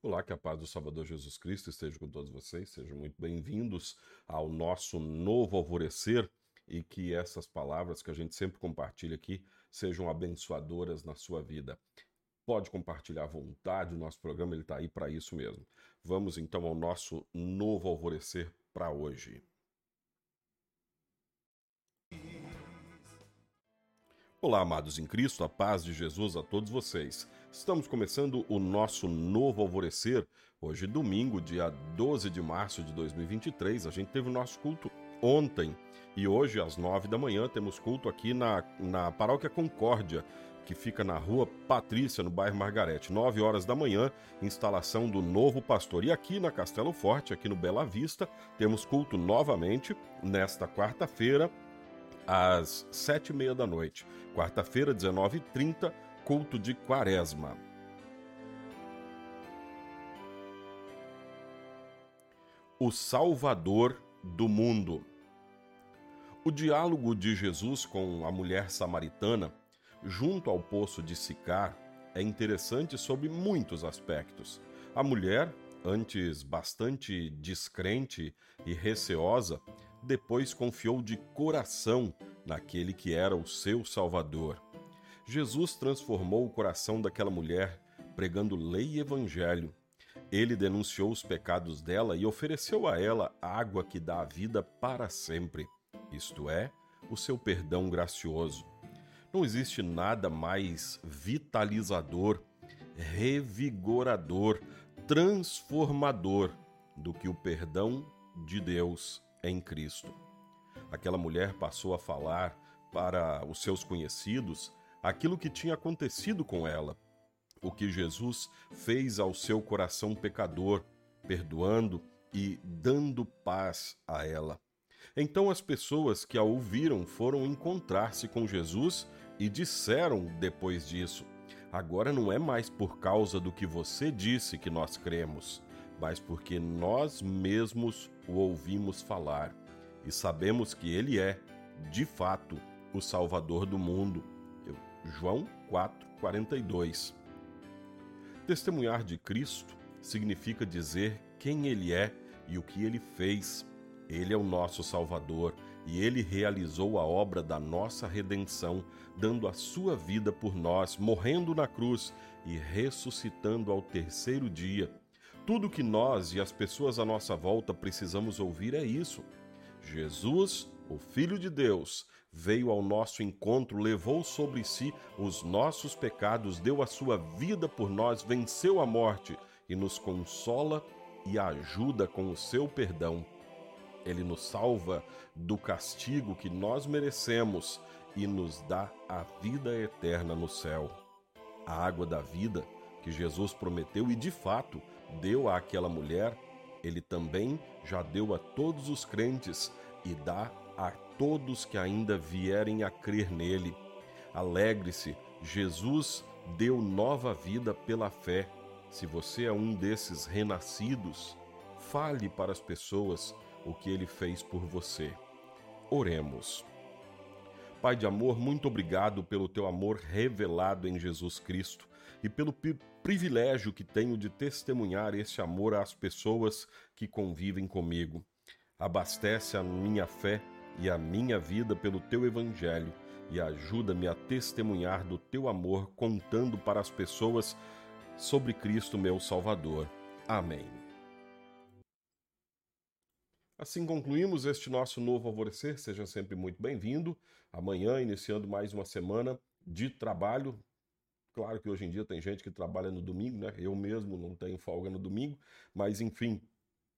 Olá, que a paz do Salvador Jesus Cristo esteja com todos vocês. Sejam muito bem-vindos ao nosso novo alvorecer e que essas palavras que a gente sempre compartilha aqui sejam abençoadoras na sua vida. Pode compartilhar à vontade, o nosso programa ele está aí para isso mesmo. Vamos então ao nosso novo alvorecer para hoje. Olá, amados em Cristo, a paz de Jesus a todos vocês. Estamos começando o nosso novo alvorecer. Hoje, domingo, dia 12 de março de 2023. A gente teve o nosso culto ontem e hoje, às 9 da manhã, temos culto aqui na, na Paróquia Concórdia, que fica na rua Patrícia, no bairro Margarete. 9 horas da manhã, instalação do novo pastor. E aqui na Castelo Forte, aqui no Bela Vista, temos culto novamente nesta quarta-feira, às sete e meia da noite. Quarta-feira, 19h30, culto de quaresma. O Salvador do mundo. O diálogo de Jesus com a mulher samaritana, junto ao poço de Sicar, é interessante sob muitos aspectos. A mulher, antes bastante descrente e receosa, depois confiou de coração naquele que era o seu Salvador. Jesus transformou o coração daquela mulher, pregando lei e evangelho. Ele denunciou os pecados dela e ofereceu a ela água que dá a vida para sempre, isto é, o seu perdão gracioso. Não existe nada mais vitalizador, revigorador, transformador do que o perdão de Deus em Cristo. Aquela mulher passou a falar para os seus conhecidos aquilo que tinha acontecido com ela, o que Jesus fez ao seu coração pecador, perdoando e dando paz a ela. Então as pessoas que a ouviram foram encontrar-se com Jesus e disseram depois disso: Agora não é mais por causa do que você disse que nós cremos, mas porque nós mesmos o ouvimos falar e sabemos que ele é, de fato, o Salvador do mundo. João 4:42. Testemunhar de Cristo significa dizer quem ele é e o que ele fez. Ele é o nosso Salvador e ele realizou a obra da nossa redenção, dando a sua vida por nós, morrendo na cruz e ressuscitando ao terceiro dia. Tudo que nós e as pessoas à nossa volta precisamos ouvir é isso. Jesus, o Filho de Deus, veio ao nosso encontro, levou sobre si os nossos pecados, deu a sua vida por nós, venceu a morte e nos consola e ajuda com o seu perdão. Ele nos salva do castigo que nós merecemos e nos dá a vida eterna no céu. A água da vida que Jesus prometeu e de fato deu àquela mulher, ele também já deu a todos os crentes e dá a todos que ainda vierem a crer nele. Alegre-se, Jesus deu nova vida pela fé. Se você é um desses renascidos, fale para as pessoas o que ele fez por você. Oremos. Pai de amor, muito obrigado pelo teu amor revelado em Jesus Cristo e pelo privilégio que tenho de testemunhar esse amor às pessoas que convivem comigo. Abastece a minha fé e a minha vida pelo teu evangelho e ajuda-me a testemunhar do teu amor, contando para as pessoas sobre Cristo, meu Salvador. Amém. Assim concluímos este nosso novo alvorecer. Seja sempre muito bem-vindo. Amanhã, iniciando mais uma semana de trabalho. Claro que hoje em dia tem gente que trabalha no domingo, né? Eu mesmo não tenho folga no domingo, mas enfim,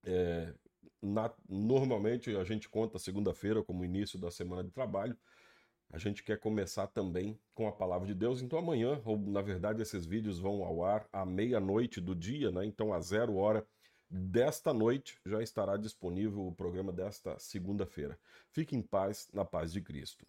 é, na, normalmente a gente conta segunda-feira como início da semana de trabalho. A gente quer começar também com a palavra de Deus. Então amanhã, ou na verdade esses vídeos vão ao ar à meia-noite do dia, né? Então a zero hora desta noite já estará disponível o programa desta segunda-feira. Fique em paz, na paz de Cristo.